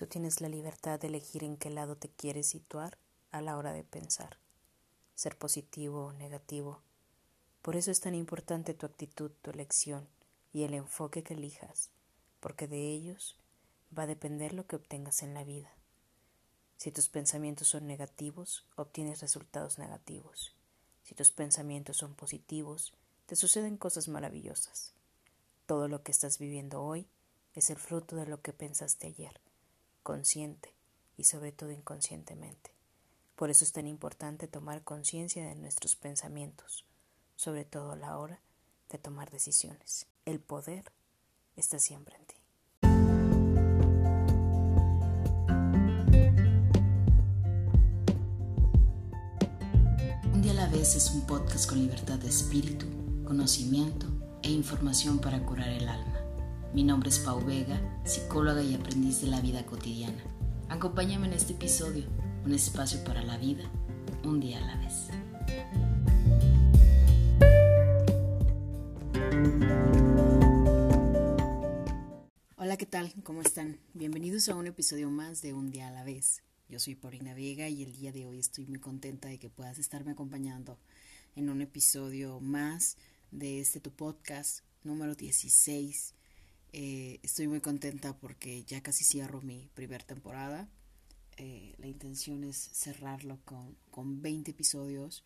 Tú tienes la libertad de elegir en qué lado te quieres situar a la hora de pensar, ser positivo o negativo. Por eso es tan importante tu actitud, tu elección y el enfoque que elijas, porque de ellos va a depender lo que obtengas en la vida. Si tus pensamientos son negativos, obtienes resultados negativos. Si tus pensamientos son positivos, te suceden cosas maravillosas. Todo lo que estás viviendo hoy es el fruto de lo que pensaste ayer consciente y sobre todo inconscientemente. Por eso es tan importante tomar conciencia de nuestros pensamientos, sobre todo a la hora de tomar decisiones. El poder está siempre en ti. Un día a la vez es un podcast con libertad de espíritu, conocimiento e información para curar el alma. Mi nombre es Pau Vega, psicóloga y aprendiz de la vida cotidiana. Acompáñame en este episodio, un espacio para la vida, un día a la vez. Hola, ¿qué tal? ¿Cómo están? Bienvenidos a un episodio más de Un día a la vez. Yo soy Paulina Vega y el día de hoy estoy muy contenta de que puedas estarme acompañando en un episodio más de este tu podcast número 16 eh, estoy muy contenta porque ya casi cierro mi primera temporada. Eh, la intención es cerrarlo con, con 20 episodios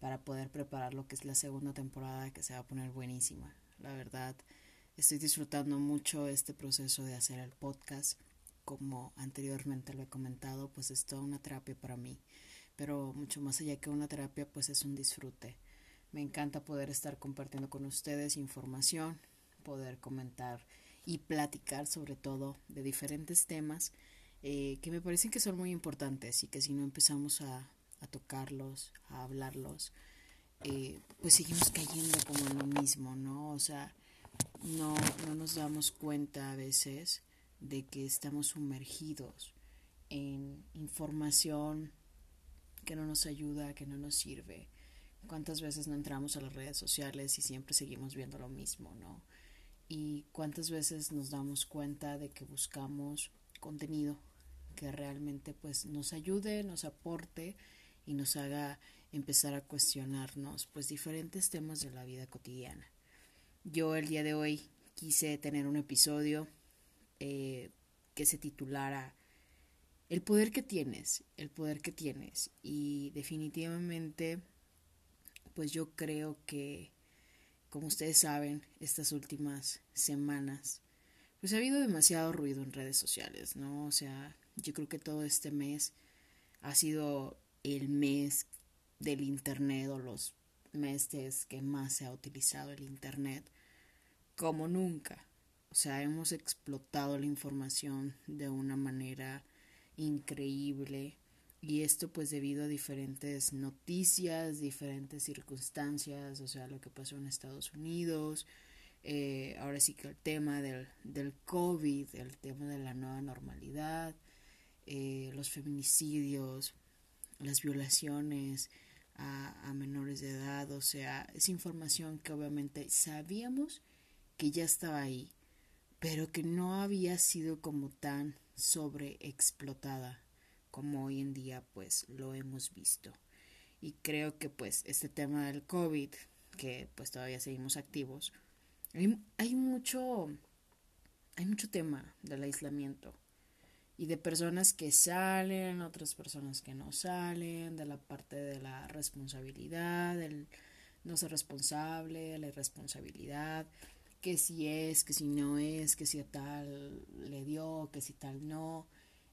para poder preparar lo que es la segunda temporada que se va a poner buenísima. La verdad, estoy disfrutando mucho este proceso de hacer el podcast. Como anteriormente lo he comentado, pues es toda una terapia para mí. Pero mucho más allá que una terapia, pues es un disfrute. Me encanta poder estar compartiendo con ustedes información, poder comentar y platicar sobre todo de diferentes temas eh, que me parecen que son muy importantes y que si no empezamos a, a tocarlos, a hablarlos, eh, pues seguimos cayendo como en lo mismo, ¿no? O sea, no, no nos damos cuenta a veces de que estamos sumergidos en información que no nos ayuda, que no nos sirve. ¿Cuántas veces no entramos a las redes sociales y siempre seguimos viendo lo mismo, ¿no? Y cuántas veces nos damos cuenta de que buscamos contenido que realmente pues nos ayude, nos aporte y nos haga empezar a cuestionarnos pues diferentes temas de la vida cotidiana. Yo el día de hoy quise tener un episodio eh, que se titulara El poder que tienes, el poder que tienes y definitivamente pues yo creo que como ustedes saben, estas últimas semanas, pues ha habido demasiado ruido en redes sociales, ¿no? O sea, yo creo que todo este mes ha sido el mes del Internet o los meses que más se ha utilizado el Internet como nunca. O sea, hemos explotado la información de una manera increíble y esto pues debido a diferentes noticias, diferentes circunstancias, o sea, lo que pasó en Estados Unidos, eh, ahora sí que el tema del, del COVID, el tema de la nueva normalidad, eh, los feminicidios, las violaciones a, a menores de edad, o sea, es información que obviamente sabíamos que ya estaba ahí, pero que no había sido como tan sobreexplotada como hoy en día pues lo hemos visto. Y creo que pues este tema del COVID, que pues todavía seguimos activos, hay, hay mucho, hay mucho tema del aislamiento y de personas que salen, otras personas que no salen, de la parte de la responsabilidad, del no ser responsable, la irresponsabilidad, que si es, que si no es, que si tal le dio, que si tal no,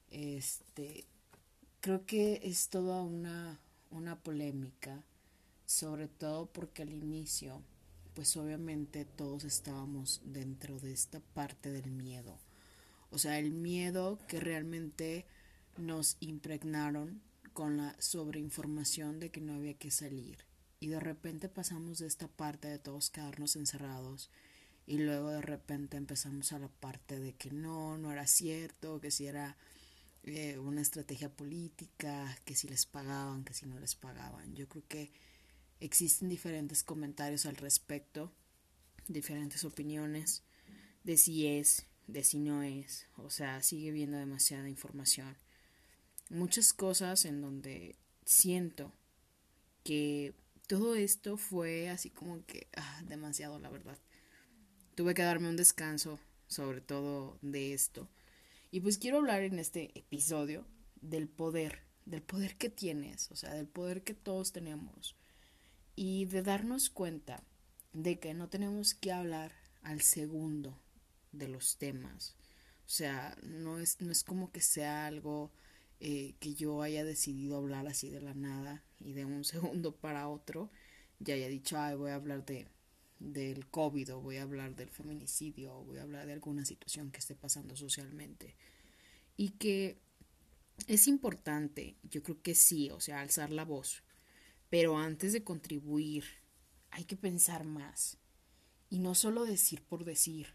este, creo que es toda una, una polémica, sobre todo porque al inicio, pues obviamente todos estábamos dentro de esta parte del miedo. O sea, el miedo que realmente nos impregnaron con la sobreinformación de que no había que salir. Y de repente pasamos de esta parte de todos quedarnos encerrados y luego de repente empezamos a la parte de que no, no era cierto, que si era eh, una estrategia política, que si les pagaban, que si no les pagaban. Yo creo que existen diferentes comentarios al respecto, diferentes opiniones de si es de si no es, o sea, sigue viendo demasiada información. Muchas cosas en donde siento que todo esto fue así como que ah, demasiado, la verdad. Tuve que darme un descanso, sobre todo de esto. Y pues quiero hablar en este episodio del poder, del poder que tienes, o sea, del poder que todos tenemos. Y de darnos cuenta de que no tenemos que hablar al segundo de los temas. O sea, no es, no es como que sea algo eh, que yo haya decidido hablar así de la nada y de un segundo para otro ya haya dicho, ay, voy a hablar de del COVID o voy a hablar del feminicidio o voy a hablar de alguna situación que esté pasando socialmente. Y que es importante, yo creo que sí, o sea, alzar la voz, pero antes de contribuir hay que pensar más y no solo decir por decir.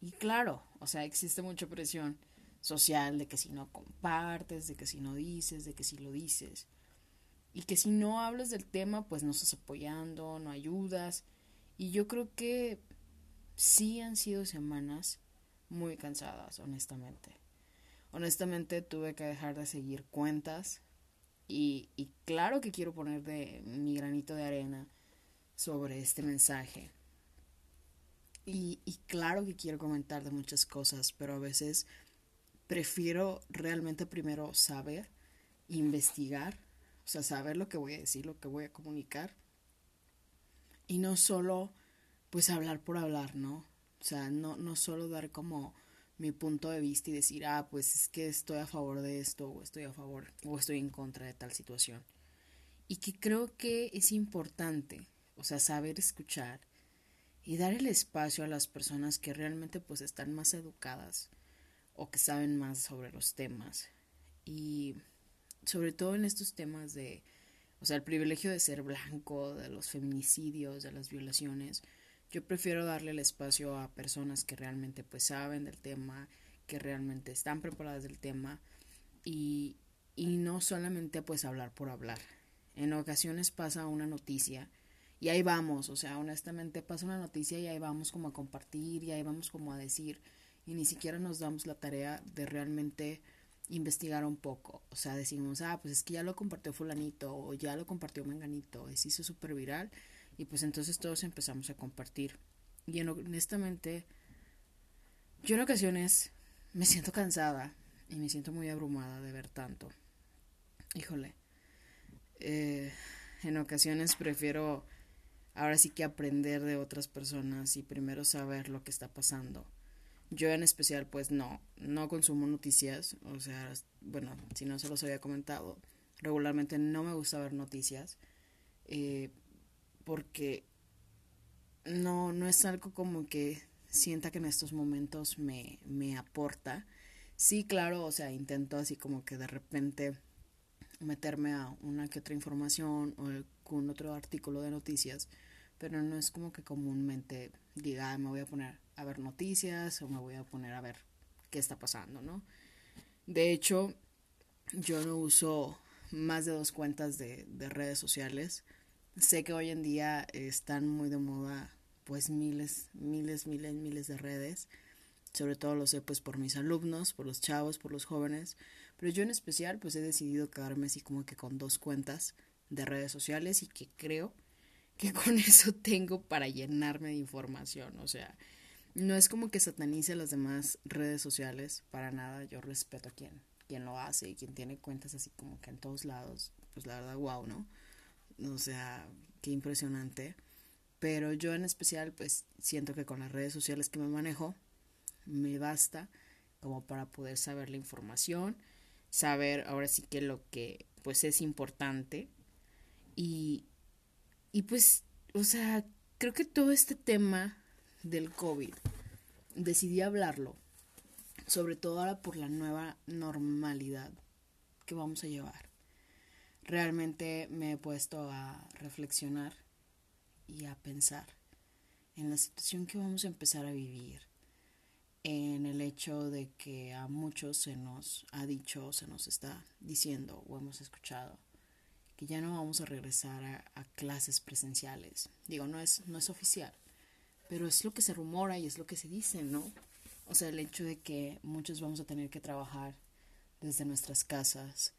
Y claro, o sea, existe mucha presión social de que si no compartes, de que si no dices, de que si lo dices. Y que si no hablas del tema, pues no estás apoyando, no ayudas. Y yo creo que sí han sido semanas muy cansadas, honestamente. Honestamente tuve que dejar de seguir cuentas y, y claro que quiero poner de mi granito de arena sobre este mensaje. Y, y claro que quiero comentar de muchas cosas, pero a veces prefiero realmente primero saber, investigar, o sea, saber lo que voy a decir, lo que voy a comunicar. Y no solo, pues, hablar por hablar, ¿no? O sea, no, no solo dar como mi punto de vista y decir, ah, pues es que estoy a favor de esto, o estoy a favor, o estoy en contra de tal situación. Y que creo que es importante o sea, saber escuchar y dar el espacio a las personas que realmente pues están más educadas o que saben más sobre los temas y sobre todo en estos temas de o sea, el privilegio de ser blanco, de los feminicidios, de las violaciones, yo prefiero darle el espacio a personas que realmente pues saben del tema, que realmente están preparadas del tema y, y no solamente pues hablar por hablar. En ocasiones pasa una noticia y ahí vamos, o sea, honestamente pasa una noticia y ahí vamos como a compartir y ahí vamos como a decir y ni siquiera nos damos la tarea de realmente investigar un poco. O sea, decimos, ah, pues es que ya lo compartió fulanito o ya lo compartió menganito, se hizo súper viral y pues entonces todos empezamos a compartir. Y honestamente, yo en ocasiones me siento cansada y me siento muy abrumada de ver tanto. Híjole, eh, en ocasiones prefiero ahora sí que aprender de otras personas y primero saber lo que está pasando. Yo en especial pues no, no consumo noticias, o sea, bueno, si no se los había comentado, regularmente no me gusta ver noticias eh, porque no, no es algo como que sienta que en estos momentos me, me aporta. Sí, claro, o sea, intento así como que de repente meterme a una que otra información o algún otro artículo de noticias, pero no es como que comúnmente diga, me voy a poner a ver noticias o me voy a poner a ver qué está pasando, ¿no? De hecho, yo no uso más de dos cuentas de, de redes sociales. Sé que hoy en día están muy de moda pues miles, miles, miles, miles de redes. Sobre todo lo sé pues por mis alumnos, por los chavos, por los jóvenes. Pero yo en especial pues he decidido quedarme así como que con dos cuentas de redes sociales y que creo que con eso tengo para llenarme de información. O sea, no es como que satanice las demás redes sociales, para nada. Yo respeto a quien, quien lo hace y quien tiene cuentas así como que en todos lados. Pues la verdad, wow, ¿no? O sea, qué impresionante. Pero yo en especial, pues siento que con las redes sociales que me manejo, me basta como para poder saber la información, saber ahora sí que lo que pues es importante y, y pues, o sea, creo que todo este tema del COVID, decidí hablarlo, sobre todo ahora por la nueva normalidad que vamos a llevar. Realmente me he puesto a reflexionar y a pensar en la situación que vamos a empezar a vivir, en el hecho de que a muchos se nos ha dicho, se nos está diciendo o hemos escuchado que ya no vamos a regresar a, clases presenciales. Digo, no es, no es oficial, pero es lo que se rumora y es lo que se dice, ¿no? O sea, el hecho de que muchos vamos a tener que trabajar desde nuestras casas,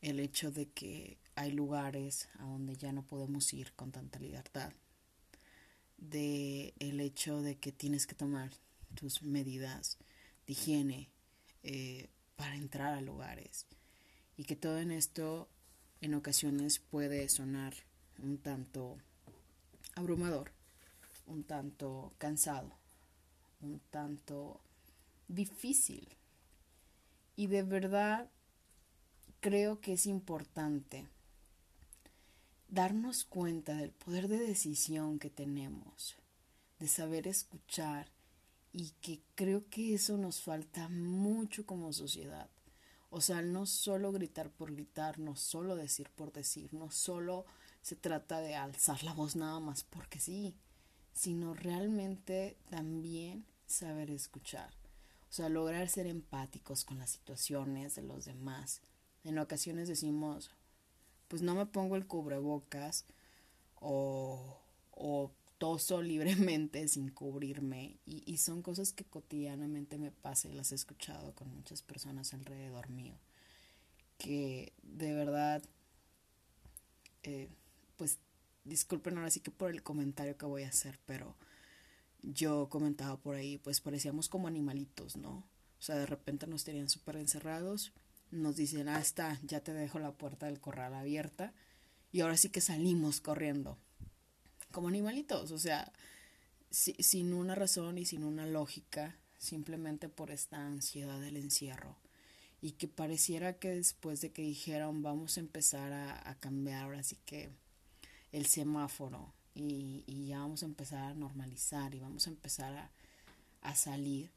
el hecho de que hay lugares a donde ya no podemos ir con tanta libertad, de el hecho de que tienes que tomar tus medidas de higiene eh, para entrar a lugares y que todo en esto en ocasiones puede sonar un tanto abrumador, un tanto cansado, un tanto difícil. Y de verdad creo que es importante darnos cuenta del poder de decisión que tenemos, de saber escuchar y que creo que eso nos falta mucho como sociedad. O sea, no solo gritar por gritar, no solo decir por decir, no solo se trata de alzar la voz nada más porque sí, sino realmente también saber escuchar. O sea, lograr ser empáticos con las situaciones de los demás. En ocasiones decimos, pues no me pongo el cubrebocas o, o toso libremente sin cubrirme y, y, son cosas que cotidianamente me pasa y las he escuchado con muchas personas alrededor mío que de verdad eh, pues disculpen ahora sí que por el comentario que voy a hacer pero yo comentaba por ahí pues parecíamos como animalitos no o sea de repente nos tenían súper encerrados nos dicen ah está ya te dejo la puerta del corral abierta y ahora sí que salimos corriendo como animalitos, o sea, sin una razón y sin una lógica, simplemente por esta ansiedad del encierro. Y que pareciera que después de que dijeron vamos a empezar a, cambiar ahora sí que el semáforo y, y, ya vamos a empezar a normalizar y vamos a empezar a, a salir,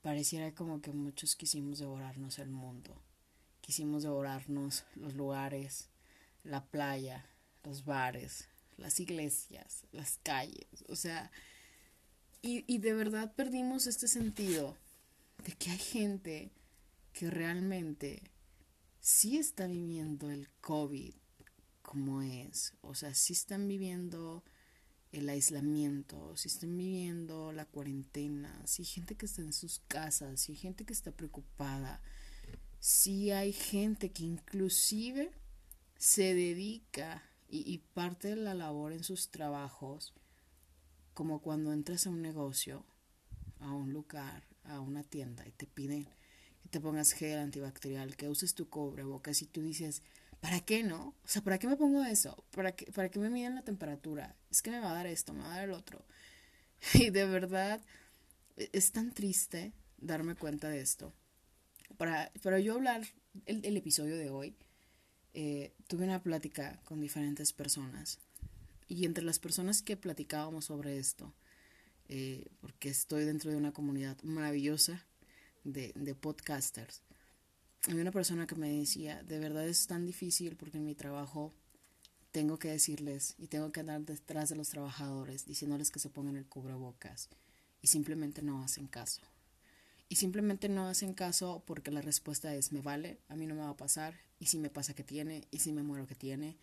pareciera como que muchos quisimos devorarnos el mundo. Quisimos devorarnos los lugares, la playa, los bares, las iglesias, las calles, o sea, y, y de verdad perdimos este sentido de que hay gente que realmente sí está viviendo el COVID como es, o sea, sí están viviendo el aislamiento, si están viviendo la cuarentena, si hay gente que está en sus casas, si hay gente que está preocupada, si hay gente que inclusive se dedica y, parte de la labor en sus trabajos, como cuando entras a un negocio, a un lugar, a una tienda y te piden que te pongas gel antibacterial, que uses tu cubrebocas y tú dices, ¿para qué no? O sea, ¿para qué me pongo eso? ¿Para qué, ¿Para qué me miden la temperatura? Es que me va a dar esto, me va a dar el otro. Y de verdad, e, es tan triste darme cuenta de esto. Para, para yo hablar el, el episodio de hoy, eh, tuve una plática con diferentes personas y entre las personas que platicábamos sobre esto, eh, porque estoy dentro de una comunidad maravillosa de, de podcasters, había una persona que me decía, de verdad es tan difícil porque en mi trabajo tengo que decirles y tengo que andar detrás de los trabajadores diciéndoles que se pongan el cubrebocas y simplemente no hacen caso. Y simplemente no hacen caso porque la respuesta es me vale, a mí no me va a pasar, y si me pasa que tiene, y si me muero que tiene,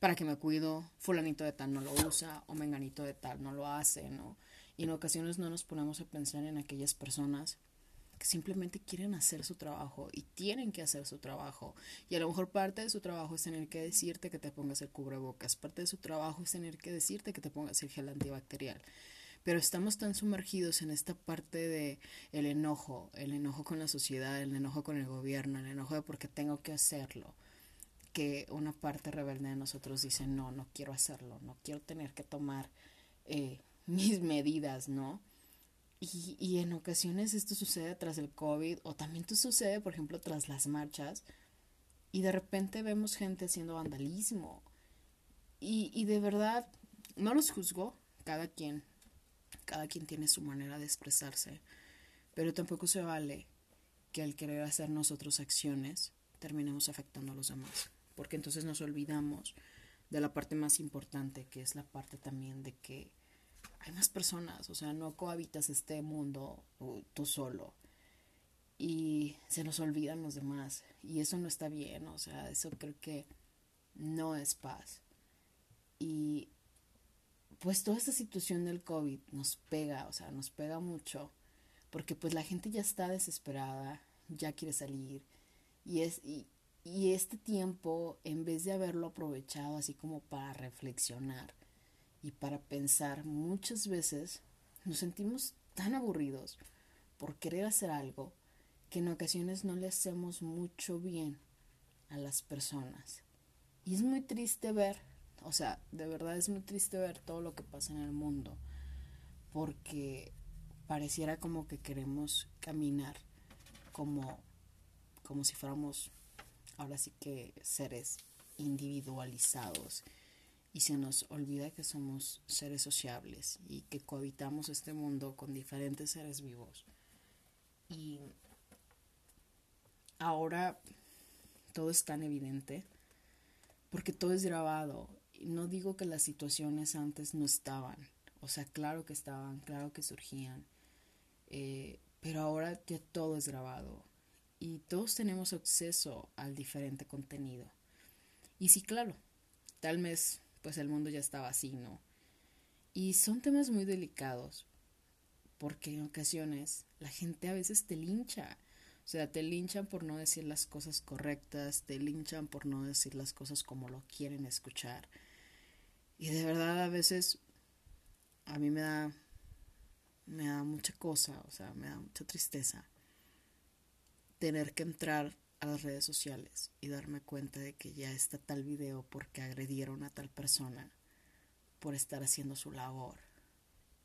para que me cuido, fulanito de tal no lo usa, o menganito de tal no lo hace, ¿no? Y en ocasiones no nos ponemos a pensar en aquellas personas que simplemente quieren hacer su trabajo y tienen que hacer su trabajo. Y a lo mejor parte de su trabajo es tener que decirte que te pongas el cubrebocas, parte de su trabajo es tener que decirte que te pongas el gel antibacterial pero estamos tan sumergidos en esta parte de el enojo, el enojo con la sociedad, el enojo con el gobierno, el enojo de porque tengo que hacerlo, que una parte rebelde de nosotros dice no, no quiero hacerlo, no quiero tener que tomar eh, mis medidas, ¿no? Y, y en ocasiones esto sucede tras el COVID o también esto sucede, por ejemplo, tras las marchas y de repente vemos gente haciendo vandalismo. Y, y de verdad no los juzgo, cada quien cada quien tiene su manera de expresarse, pero tampoco se vale que al querer hacer nosotros acciones terminemos afectando a los demás, porque entonces nos olvidamos de la parte más importante, que es la parte también de que hay más personas, o sea, no cohabitas este mundo tú solo y se nos olvidan los demás y eso no está bien, o sea, eso creo que no es paz. Y pues toda esta situación del COVID nos pega, o sea, nos pega mucho porque pues la gente ya está desesperada, ya quiere salir y es y, y este tiempo en vez de haberlo aprovechado así como para reflexionar y para pensar muchas veces nos sentimos tan aburridos por querer hacer algo que en ocasiones no le hacemos mucho bien a las personas. Y es muy triste ver, o sea, de verdad es muy triste ver todo lo que pasa en el mundo, porque pareciera como que queremos caminar como, como si fuéramos ahora sí que seres individualizados y se nos olvida que somos seres sociables y que cohabitamos este mundo con diferentes seres vivos. Y ahora todo es tan evidente porque todo es grabado. No digo que las situaciones antes no estaban, o sea, claro que estaban, claro que surgían, eh, pero ahora ya todo es grabado y todos tenemos acceso al diferente contenido. Y sí, claro, tal vez pues el mundo ya estaba así, ¿no? Y son temas muy delicados, porque en ocasiones la gente a veces te lincha. O sea, te linchan por no decir las cosas correctas, te linchan por no decir las cosas como lo quieren escuchar. Y de verdad a veces a mí me da me da mucha cosa, o sea, me da mucha tristeza tener que entrar a las redes sociales y darme cuenta de que ya está tal video porque agredieron a tal persona por estar haciendo su labor.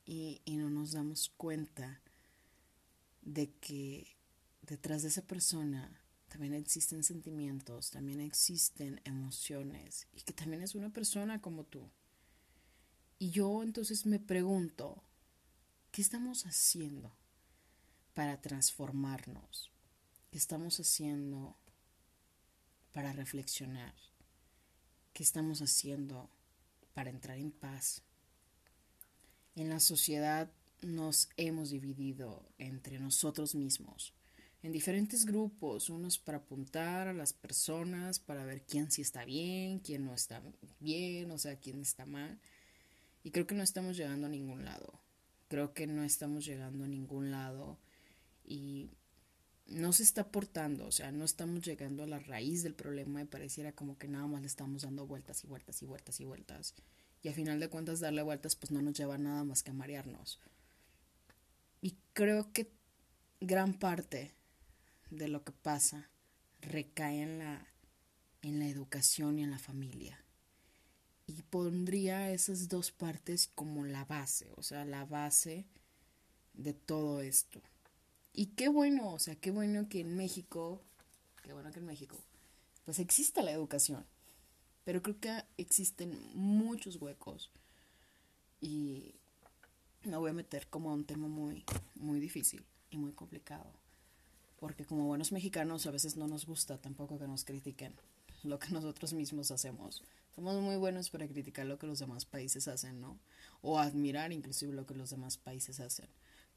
Y, y no nos damos cuenta de que detrás de esa persona también existen sentimientos, también existen emociones y que también es una persona como tú. Y yo entonces me pregunto, ¿qué estamos haciendo para transformarnos? ¿Qué estamos haciendo para reflexionar? ¿Qué estamos haciendo para entrar en paz? En la sociedad nos hemos dividido entre nosotros mismos en diferentes grupos, unos para apuntar a las personas, para ver quién sí está bien, quién no está bien, o sea, quién está mal. Y creo que no estamos llegando a ningún lado. Creo que no estamos llegando a ningún lado y no se está aportando, o sea, no estamos llegando a la raíz del problema y pareciera como que nada más le estamos dando vueltas y vueltas y vueltas y vueltas. Y a final de cuentas darle vueltas pues no nos lleva nada más que a marearnos. Y creo que gran parte de lo que pasa recae en la, en la educación y en la familia. Y pondría esas dos partes como la base, o sea, la base de todo esto. Y qué bueno, o sea, qué bueno que en México, qué bueno que en México, pues exista la educación. Pero creo que existen muchos huecos y me voy a meter como a un tema muy, muy difícil y muy complicado. Porque como buenos mexicanos a veces no nos gusta tampoco que nos critiquen lo que nosotros mismos hacemos. Somos muy buenos para criticar lo que los demás países hacen, ¿no? O admirar inclusive lo que los demás países hacen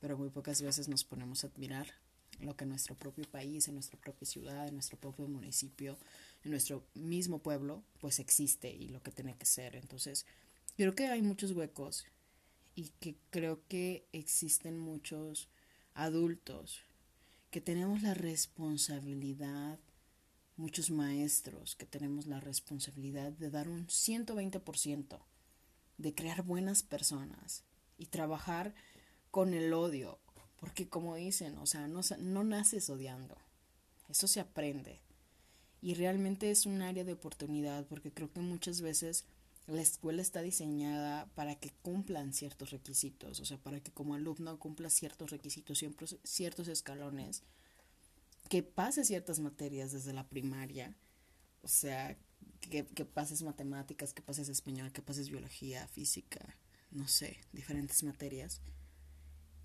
pero muy pocas veces nos ponemos a admirar lo que nuestro propio país, en nuestra propia ciudad, en nuestro propio municipio, en nuestro mismo pueblo, pues existe y lo que tiene que ser. Entonces, creo que hay muchos huecos y que creo que existen muchos adultos que tenemos la responsabilidad, muchos maestros que tenemos la responsabilidad de dar un 120%, de crear buenas personas y trabajar con el odio, porque como dicen, o sea, no, no naces odiando, eso se aprende. Y realmente es un área de oportunidad, porque creo que muchas veces la escuela está diseñada para que cumplan ciertos requisitos, o sea, para que como alumno cumpla ciertos requisitos, ciertos escalones, que pase ciertas materias desde la primaria, o sea, que, que pases matemáticas, que pases español, que pases biología, física, no sé, diferentes materias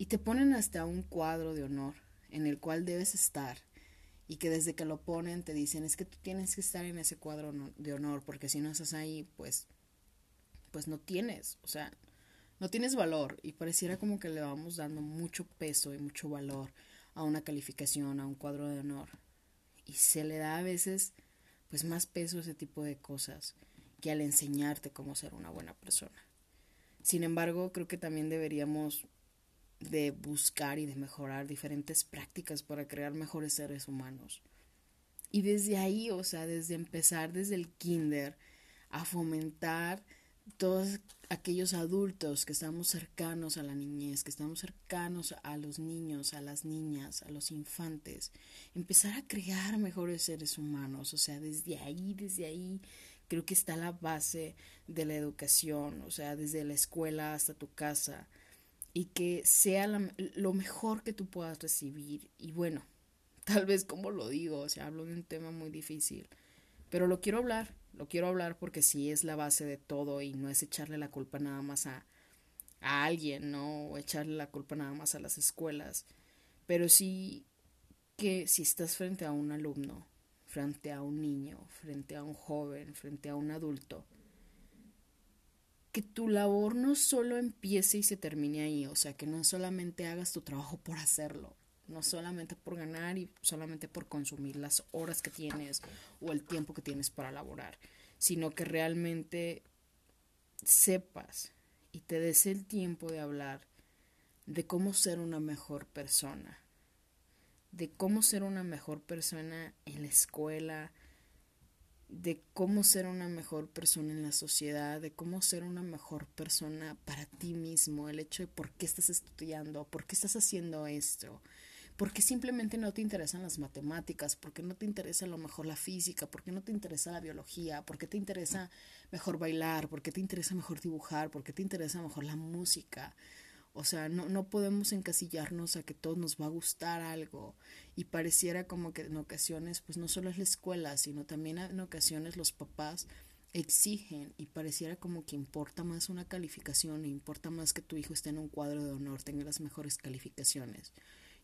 y te ponen hasta un cuadro de honor en el cual debes estar y que desde que lo ponen te dicen es que tú tienes que estar en ese cuadro de honor porque si no estás ahí pues pues no tienes, o sea, no tienes valor y pareciera como que le vamos dando mucho peso y mucho valor a una calificación, a un cuadro de honor y se le da a veces pues más peso a ese tipo de cosas que al enseñarte cómo ser una buena persona. Sin embargo, creo que también deberíamos de buscar y de mejorar diferentes prácticas para crear mejores seres humanos. Y desde ahí, o sea, desde empezar desde el kinder a fomentar todos aquellos adultos que estamos cercanos a la niñez, que estamos cercanos a los niños, a las niñas, a los infantes, empezar a crear mejores seres humanos, o sea, desde ahí, desde ahí creo que está la base de la educación, o sea, desde la escuela hasta tu casa, y que sea lo mejor que tú puedas recibir. Y bueno, tal vez como lo digo, o sea, hablo de un tema muy difícil, pero lo quiero hablar lo quiero hablar porque sí es la base de todo y no es echarle la culpa nada más a, a alguien, ¿no? O echarle la culpa nada más a las escuelas. Pero sí que si estás frente a un alumno, frente a un niño, frente a un joven, frente a un adulto, que tu labor no solo empiece y se termine ahí, o sea, que no solamente hagas tu trabajo por hacerlo, no solamente por ganar y solamente por consumir las horas que tienes o el tiempo que tienes para laborar, sino que realmente sepas y te des el tiempo de hablar de cómo ser una mejor persona, de cómo ser una mejor persona en la escuela, de cómo ser una mejor persona en la sociedad, de cómo ser una mejor persona para ti mismo, el hecho de por qué estás estudiando, por qué estás haciendo esto, porque simplemente no te interesan las matemáticas, porque no te interesa a lo mejor la física, porque no te interesa la biología, porque te interesa mejor bailar, porque te interesa mejor dibujar, porque te interesa mejor la música. O sea, no, no podemos encasillarnos a que todos nos va a gustar algo y pareciera como que en ocasiones, pues no solo es la escuela, sino también en ocasiones los papás exigen y pareciera como que importa más una calificación, importa más que tu hijo esté en un cuadro de honor, tenga las mejores calificaciones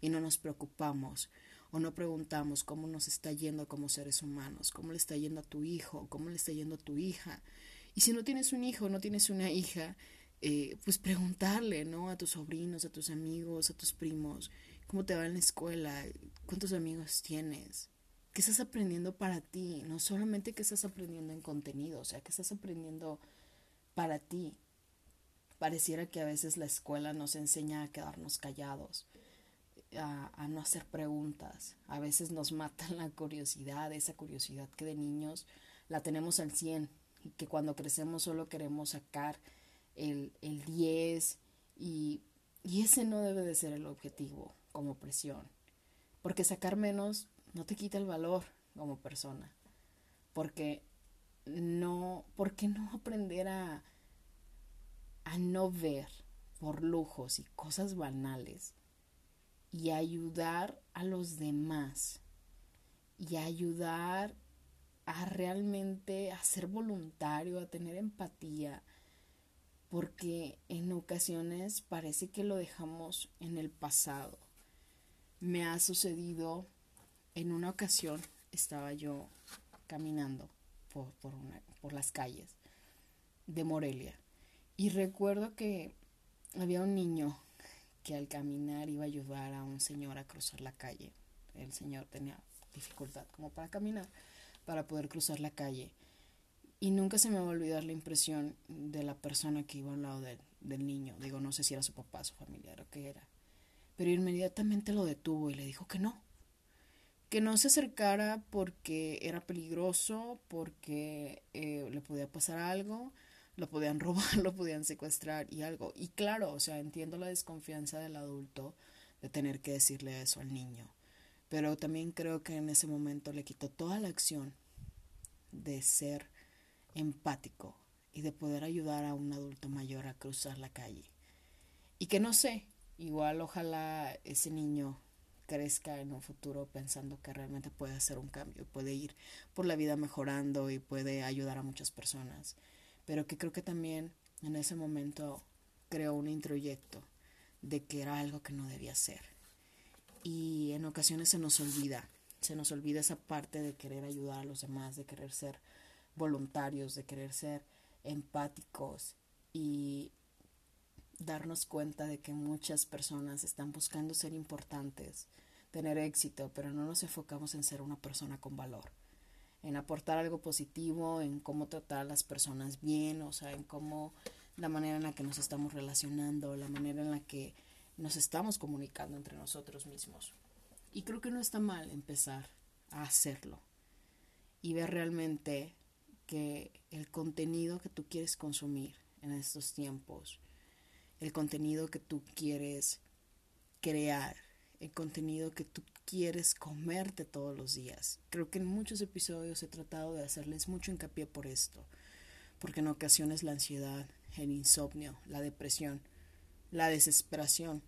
y no nos preocupamos o no preguntamos cómo nos está yendo como seres humanos, cómo le está yendo a tu hijo, cómo le está yendo a tu hija. Y si no tienes un hijo, no tienes una hija, eh, pues preguntarle, ¿no? A tus sobrinos, a tus amigos, a tus primos, cómo te va en la escuela, cuántos amigos tienes, qué estás aprendiendo para ti, no solamente que estás aprendiendo en contenido, o sea, que estás aprendiendo para ti. Pareciera que a veces la escuela nos enseña a quedarnos callados, a, no hacer preguntas. A veces nos mata la curiosidad, esa curiosidad que de niños la tenemos al 100 y que cuando crecemos solo queremos sacar el, el 10 y, y ese no debe de ser el objetivo como presión. Porque sacar menos no te quita el valor como persona. Porque no, porque no aprender a, a no ver por lujos y cosas banales y ayudar a los demás y ayudar a realmente a ser voluntario, a tener empatía, porque en ocasiones parece que lo dejamos en el pasado. Me ha sucedido en una ocasión, estaba yo caminando por, por, por las calles de Morelia y recuerdo que había un niño que al caminar iba a ayudar a un señor a cruzar la calle. El señor tenía dificultad como para caminar, para poder cruzar la calle. Y nunca se me va a olvidar la impresión de la persona que iba al lado del niño. Digo, no sé si era su papá, su familiar o qué era. Pero inmediatamente lo detuvo y le dijo que no. Que no se acercara porque era peligroso, porque eh, le podía pasar algo lo podían robar, lo podían secuestrar y algo. Y claro, o sea, entiendo la desconfianza del adulto de tener que decirle eso al niño. Pero también creo que en ese momento le quitó toda la acción de ser empático y de poder ayudar a un adulto mayor a cruzar la calle. Y que no sé, igual ojalá ese niño crezca en un futuro pensando que realmente puede hacer un cambio, puede ir por la vida mejorando y puede ayudar a muchas personas pero que creo que también en ese momento creó un introyecto de que era algo que no debía ser. Y en ocasiones se nos olvida, se nos olvida esa parte de querer ayudar a los demás, de querer ser voluntarios, de querer ser empáticos y darnos cuenta de que muchas personas están buscando ser importantes, tener éxito, pero no nos enfocamos en ser una persona con valor en aportar algo positivo, en cómo tratar a las personas bien, o sea, en cómo la manera en la que nos estamos relacionando, la manera en la que nos estamos comunicando entre nosotros mismos. Y creo que no está mal empezar a hacerlo y ver realmente que el contenido que tú quieres consumir en estos tiempos, el contenido que tú quieres crear, el contenido que tú quieres comerte todos los días. Creo que en muchos episodios he tratado de hacerles mucho hincapié por esto, porque en ocasiones la ansiedad, el insomnio, la depresión, la desesperación,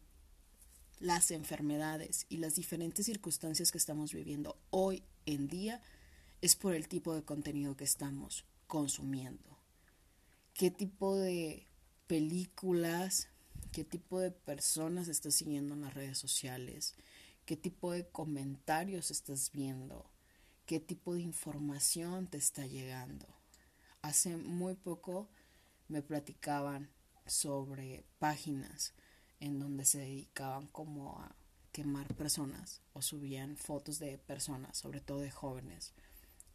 las enfermedades y las diferentes circunstancias que estamos viviendo hoy en día es por el tipo de contenido que estamos consumiendo. ¿Qué tipo de películas, qué tipo de personas estás siguiendo en las redes sociales? ¿Qué tipo de comentarios estás viendo? ¿Qué tipo de información te está llegando? Hace muy poco me platicaban sobre páginas en donde se dedicaban como a quemar personas o subían fotos de personas, sobre todo de jóvenes,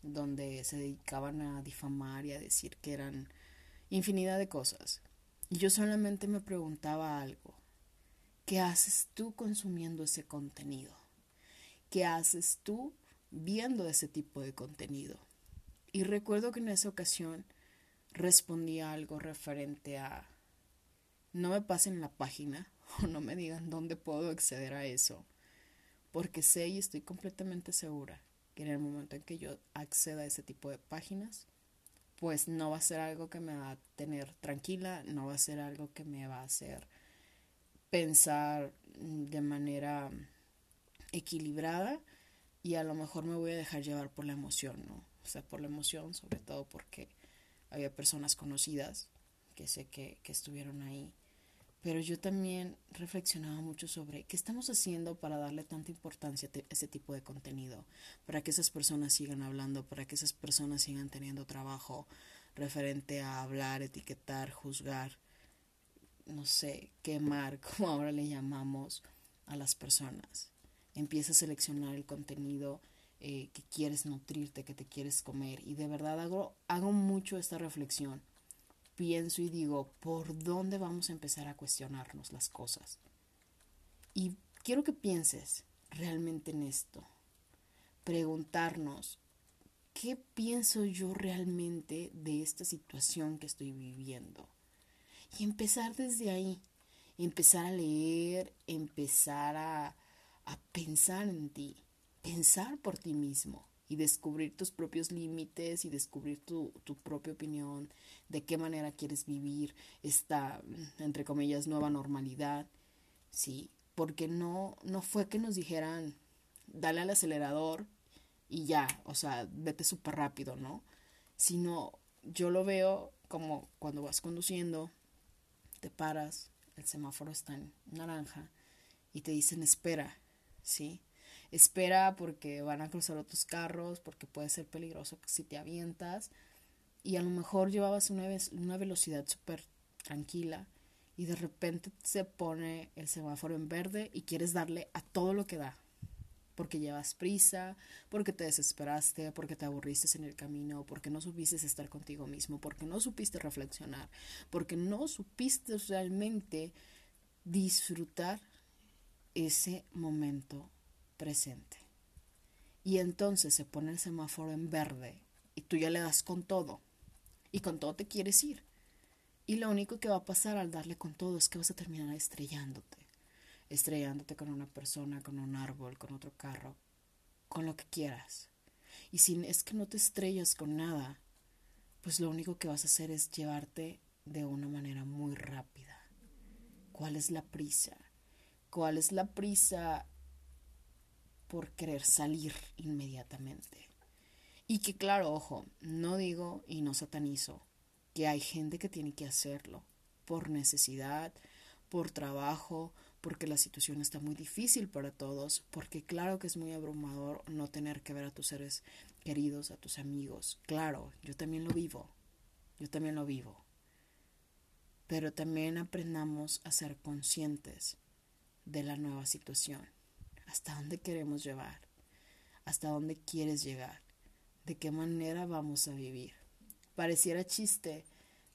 donde se dedicaban a difamar y a decir que eran infinidad de cosas. Y yo solamente me preguntaba algo. ¿Qué haces tú consumiendo ese contenido? ¿Qué haces tú viendo ese tipo de contenido? Y recuerdo que en esa ocasión respondí algo referente a no me pasen la página o no me digan dónde puedo acceder a eso, porque sé y estoy completamente segura que en el momento en que yo acceda a ese tipo de páginas, pues no va a ser algo que me va a tener tranquila, no va a ser algo que me va a hacer pensar de manera equilibrada y a lo mejor me voy a dejar llevar por la emoción, ¿no? O sea, por la emoción, sobre todo porque había personas conocidas que sé que, que estuvieron ahí pero yo también reflexionaba mucho sobre qué estamos haciendo para darle tanta importancia a ese tipo de contenido, para que esas personas sigan hablando, para que esas personas sigan teniendo trabajo referente a hablar, etiquetar, juzgar, no sé, quemar, como ahora le llamamos a las personas. Empieza a seleccionar el contenido eh, que quieres nutrirte, que te quieres comer. Y de verdad hago, hago mucho esta reflexión pienso y digo, ¿por dónde vamos a empezar a cuestionarnos las cosas? Y quiero que pienses realmente en esto. Preguntarnos, ¿qué pienso yo realmente de esta situación que estoy viviendo? Y empezar desde ahí, empezar a leer, empezar a, a pensar en ti, pensar por ti mismo y descubrir tus propios límites y descubrir tu, tu, propia opinión, de qué manera quieres vivir esta, entre comillas, nueva normalidad, ¿sí? Porque no, no fue que nos dijeran, dale al acelerador y ya, o sea, vete súper rápido, ¿no? Sino yo lo veo como cuando vas conduciendo, te paras, el semáforo está en naranja y te dicen espera, ¿sí? Espera porque van a cruzar otros carros, porque puede ser peligroso si te avientas. Y a lo mejor llevabas una, una velocidad súper tranquila y de repente se pone el semáforo en verde y quieres darle a todo lo que da. Porque llevas prisa, porque te desesperaste, porque te aburriste en el camino, porque no supiste estar contigo mismo, porque no supiste reflexionar, porque no supiste realmente disfrutar ese momento presente. Y entonces se pone el semáforo en verde y tú ya le das con todo. Y con todo te quieres ir. Y lo único que va a pasar al darle con todo es que vas a terminar estrellándote. Estrellándote con una persona, con un árbol, con otro carro, con lo que quieras. Y si es que no te estrellas con nada, pues lo único que vas a hacer es llevarte de una manera muy rápida. ¿Cuál es la prisa? ¿Cuál es la prisa por querer salir inmediatamente. Y que claro, ojo, no digo y no satanizo que hay gente que tiene que hacerlo por necesidad, por trabajo, porque la situación está muy difícil para todos, porque claro que es muy abrumador no tener que ver a tus seres queridos, a tus amigos. Claro, yo también lo vivo, yo también lo vivo. Pero también aprendamos a ser conscientes de la nueva situación hasta dónde queremos llevar, hasta dónde quieres llegar, de qué manera vamos a vivir. Pareciera chiste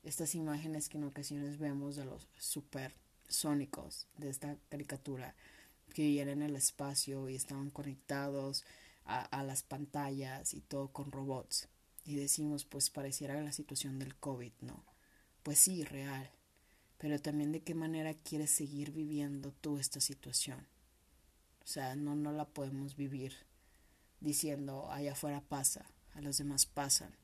estas imágenes que en ocasiones vemos de los super sónicos de esta caricatura que vivían en el espacio y estaban conectados a, a, las pantallas y todo con robots. Y decimos, pues pareciera la situación del COVID, ¿no? Pues sí, real. Pero también de qué manera quieres seguir viviendo tú esta situación. O sea, no, no la podemos vivir diciendo allá afuera pasa, a los demás pasan.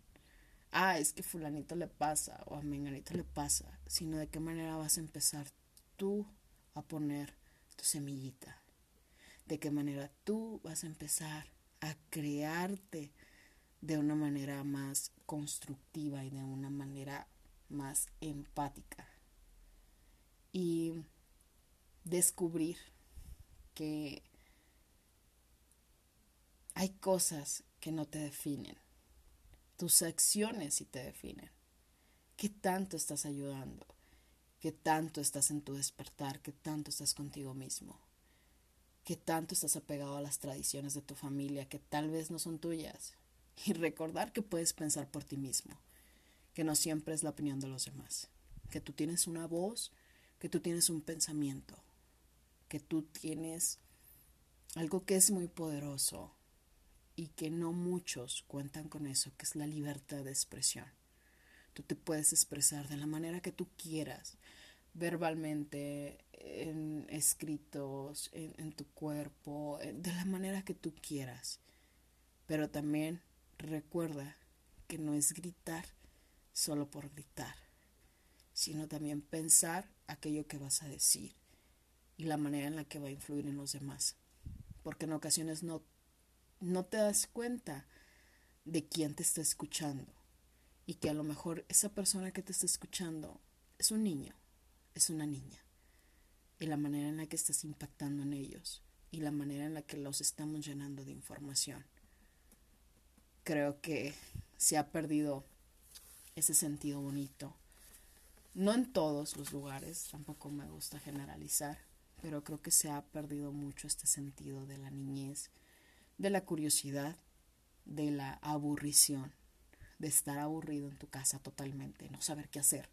Ah, es que fulanito le pasa o a menganito le pasa, sino de qué manera vas a empezar tú a poner tu semillita. De qué manera tú vas a empezar a crearte de una manera más constructiva y de una manera más empática. Y descubrir que hay cosas que no te definen. Tus acciones sí te definen. ¿Qué tanto estás ayudando? ¿Qué tanto estás en tu despertar? ¿Qué tanto estás contigo mismo? ¿Qué tanto estás apegado a las tradiciones de tu familia que tal vez no son tuyas? Y recordar que puedes pensar por ti mismo, que no siempre es la opinión de los demás, que tú tienes una voz, que tú tienes un pensamiento, que tú tienes algo que es muy poderoso, y que no muchos cuentan con eso, que es la libertad de expresión. Tú te puedes expresar de la manera que tú quieras, verbalmente, en escritos, en, tu cuerpo, de la manera que tú quieras. Pero también recuerda que no es gritar solo por gritar, sino también pensar aquello que vas a decir y la manera en la que va a influir en los demás. Porque en ocasiones no no te das cuenta de quién te está escuchando y que a lo mejor esa persona que te está escuchando es un niño, es una niña y la manera en la que estás impactando en ellos y la manera en la que los estamos llenando de información. Creo que se ha perdido ese sentido bonito. No en todos los lugares, tampoco me gusta generalizar, pero creo que se ha perdido mucho este sentido de la niñez, de la curiosidad, de la aburrición, de estar aburrido en tu casa totalmente, no saber qué hacer.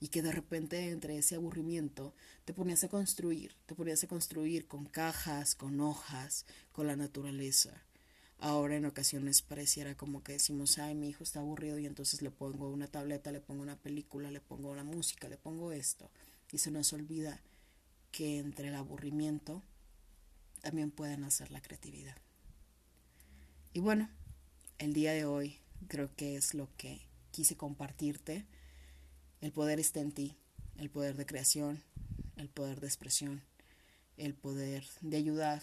Y que de repente entre ese aburrimiento te ponías a construir, te ponías a construir con cajas, con hojas, con la naturaleza. Ahora en ocasiones pareciera como que decimos, ay, mi hijo está aburrido y entonces le pongo una tableta, le pongo una película, le pongo una música, le pongo esto. Y se nos olvida que entre el aburrimiento también puede nacer la creatividad. Y bueno, el día de hoy creo que es lo que quise compartirte. El poder está en ti, el poder de creación, el poder de expresión, el poder de ayudar,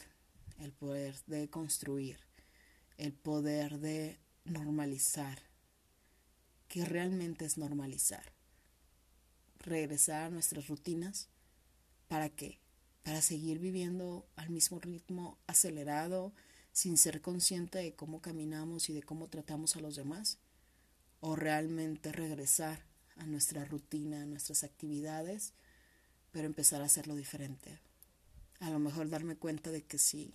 el poder de construir, el poder de normalizar, que realmente es normalizar. Regresar a nuestras rutinas, ¿para qué? Para seguir viviendo al mismo ritmo acelerado, sin ser consciente de cómo caminamos y de cómo tratamos a los demás? ¿O realmente regresar a nuestra rutina, a nuestras actividades, pero empezar a hacerlo diferente? A lo mejor darme cuenta de que si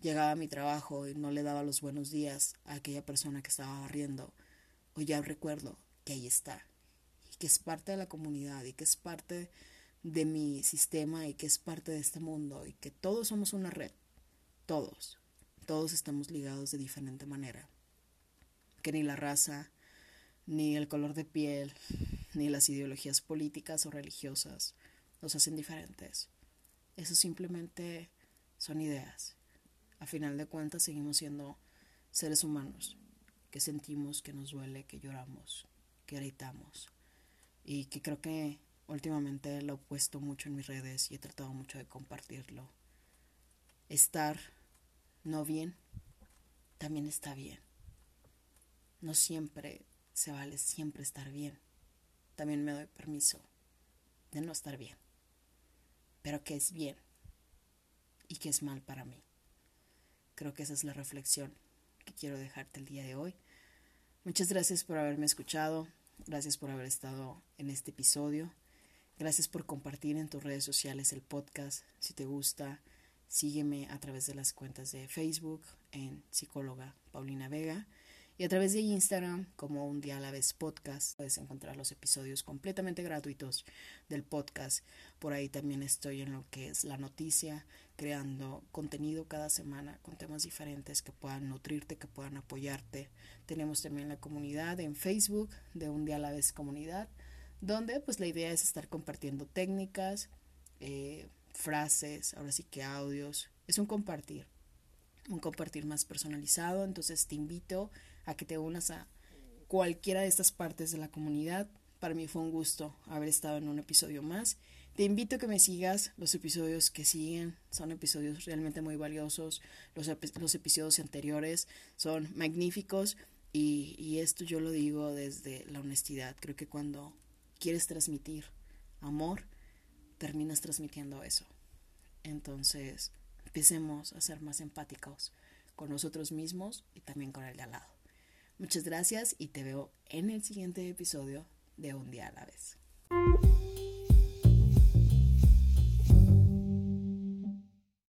llegaba a mi trabajo y no le daba los buenos días a aquella persona que estaba barriendo, o ya recuerdo que ahí está, y que es parte de la comunidad, y que es parte de mi sistema, y que es parte de este mundo, y que todos somos una red, todos todos estamos ligados de diferente manera. Que ni la raza, ni el color de piel, ni las ideologías políticas o religiosas nos hacen diferentes. Eso simplemente son ideas. A final de cuentas seguimos siendo seres humanos que sentimos, que nos duele, que lloramos, que gritamos. Y que creo que últimamente lo he puesto mucho en mis redes y he tratado mucho de compartirlo. Estar no bien, también está bien. No siempre se vale siempre estar bien. También me doy permiso de no estar bien. Pero que es bien y que es mal para mí. Creo que esa es la reflexión que quiero dejarte el día de hoy. Muchas gracias por haberme escuchado. Gracias por haber estado en este episodio. Gracias por compartir en tus redes sociales el podcast. Si te gusta, Sígueme a través de las cuentas de Facebook en psicóloga Paulina Vega y a través de Instagram como un día a la vez podcast puedes encontrar los episodios completamente gratuitos del podcast. Por ahí también estoy en lo que es la noticia, creando contenido cada semana con temas diferentes que puedan nutrirte, que puedan apoyarte. Tenemos también la comunidad en Facebook de un día a la vez comunidad, donde pues la idea es estar compartiendo técnicas, eh, frases, ahora sí que audios. Es un compartir, un compartir más personalizado. Entonces te invito a que te unas a cualquiera de estas partes de la comunidad. Para mí fue un gusto haber estado en un episodio más. Te invito a que me sigas. Los episodios que siguen son episodios realmente muy valiosos. Los, los episodios anteriores son magníficos. Y, y esto yo lo digo desde la honestidad. Creo que cuando quieres transmitir amor, terminas transmitiendo eso. Entonces, empecemos a ser más empáticos con nosotros mismos y también con el de al lado. Muchas gracias y te veo en el siguiente episodio de Un día a la vez.